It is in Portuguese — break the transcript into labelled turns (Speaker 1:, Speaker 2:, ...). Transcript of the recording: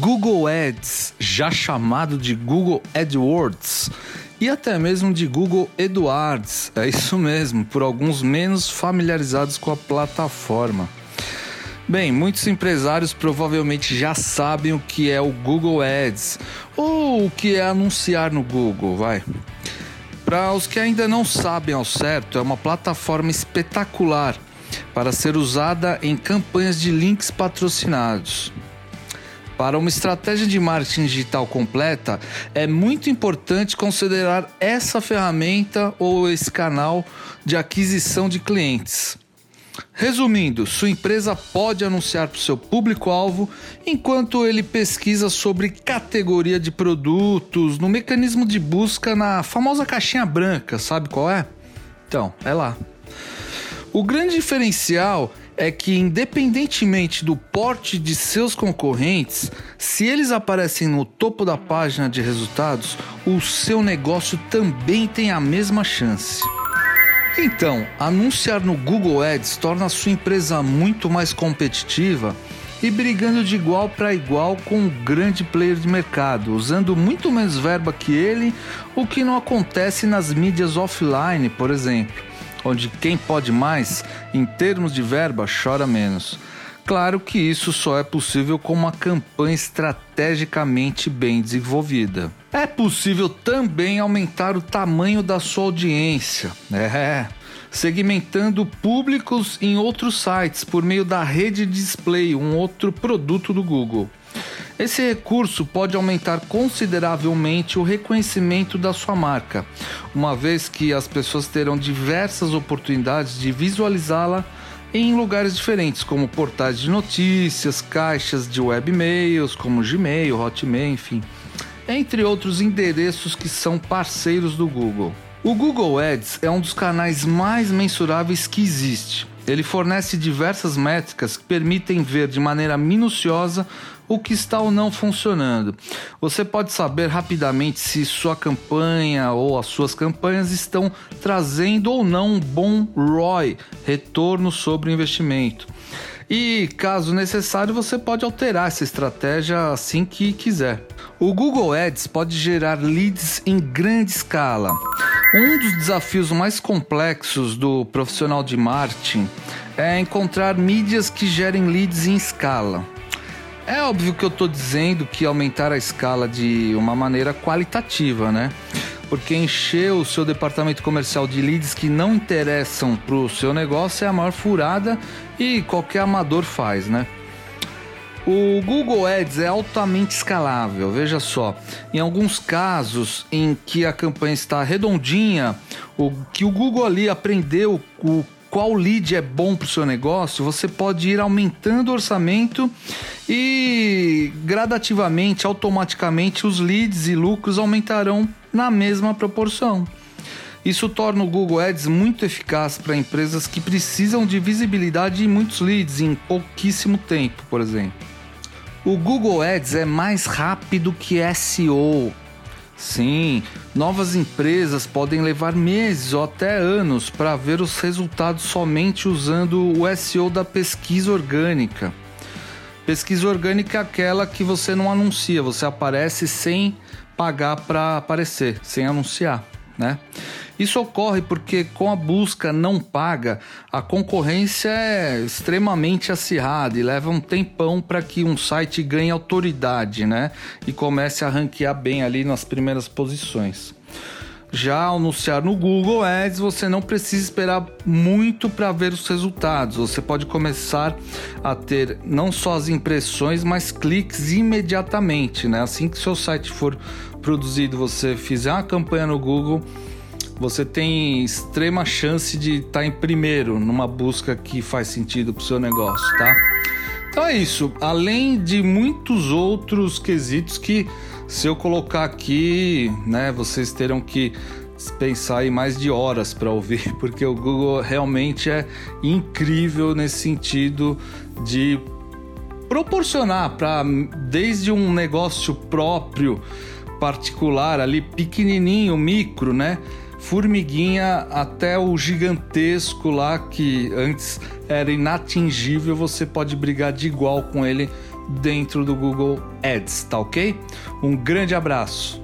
Speaker 1: Google Ads, já chamado de Google AdWords, e até mesmo de Google Eduards. É isso mesmo, por alguns menos familiarizados com a plataforma. Bem, muitos empresários provavelmente já sabem o que é o Google Ads ou o que é anunciar no Google, vai. Para os que ainda não sabem ao certo, é uma plataforma espetacular para ser usada em campanhas de links patrocinados. Para uma estratégia de marketing digital completa, é muito importante considerar essa ferramenta ou esse canal de aquisição de clientes. Resumindo, sua empresa pode anunciar para o seu público-alvo enquanto ele pesquisa sobre categoria de produtos no mecanismo de busca na famosa caixinha branca, sabe qual é? Então, é lá. O grande diferencial é que, independentemente do porte de seus concorrentes, se eles aparecem no topo da página de resultados, o seu negócio também tem a mesma chance. Então, anunciar no Google Ads torna a sua empresa muito mais competitiva e brigando de igual para igual com um grande player de mercado, usando muito menos verba que ele, o que não acontece nas mídias offline, por exemplo onde quem pode mais, em termos de verba, chora menos. Claro que isso só é possível com uma campanha estrategicamente bem desenvolvida. É possível também aumentar o tamanho da sua audiência, é, segmentando públicos em outros sites por meio da rede display, um outro produto do Google. Esse recurso pode aumentar consideravelmente o reconhecimento da sua marca, uma vez que as pessoas terão diversas oportunidades de visualizá-la em lugares diferentes, como portais de notícias, caixas de webmails, como Gmail, Hotmail, enfim, entre outros endereços que são parceiros do Google. O Google Ads é um dos canais mais mensuráveis que existe. Ele fornece diversas métricas que permitem ver de maneira minuciosa o que está ou não funcionando. Você pode saber rapidamente se sua campanha ou as suas campanhas estão trazendo ou não um bom ROI, retorno sobre o investimento. E, caso necessário, você pode alterar essa estratégia assim que quiser. O Google Ads pode gerar leads em grande escala. Um dos desafios mais complexos do profissional de marketing é encontrar mídias que gerem leads em escala. É óbvio que eu estou dizendo que aumentar a escala de uma maneira qualitativa, né? Porque encher o seu departamento comercial de leads que não interessam para o seu negócio é a maior furada e qualquer amador faz, né? O Google Ads é altamente escalável, veja só. Em alguns casos em que a campanha está redondinha, o que o Google ali aprendeu o qual lead é bom para o seu negócio, você pode ir aumentando o orçamento e gradativamente, automaticamente, os leads e lucros aumentarão na mesma proporção. Isso torna o Google Ads muito eficaz para empresas que precisam de visibilidade e muitos leads em pouquíssimo tempo, por exemplo. O Google Ads é mais rápido que SEO, Sim, novas empresas podem levar meses ou até anos para ver os resultados somente usando o SEO da pesquisa orgânica. Pesquisa orgânica é aquela que você não anuncia, você aparece sem pagar para aparecer, sem anunciar, né? Isso ocorre porque com a busca não paga, a concorrência é extremamente acirrada e leva um tempão para que um site ganhe autoridade, né? E comece a ranquear bem ali nas primeiras posições. Já anunciar no Google Ads, você não precisa esperar muito para ver os resultados. Você pode começar a ter não só as impressões, mas cliques imediatamente, né? Assim que seu site for produzido, você fizer uma campanha no Google, você tem extrema chance de estar tá em primeiro numa busca que faz sentido para o seu negócio, tá? Então é isso. Além de muitos outros quesitos que, se eu colocar aqui, né, vocês terão que pensar aí mais de horas para ouvir, porque o Google realmente é incrível nesse sentido de proporcionar para desde um negócio próprio particular ali pequenininho, micro, né? formiguinha até o gigantesco lá que antes era inatingível, você pode brigar de igual com ele dentro do Google Ads, tá ok? Um grande abraço.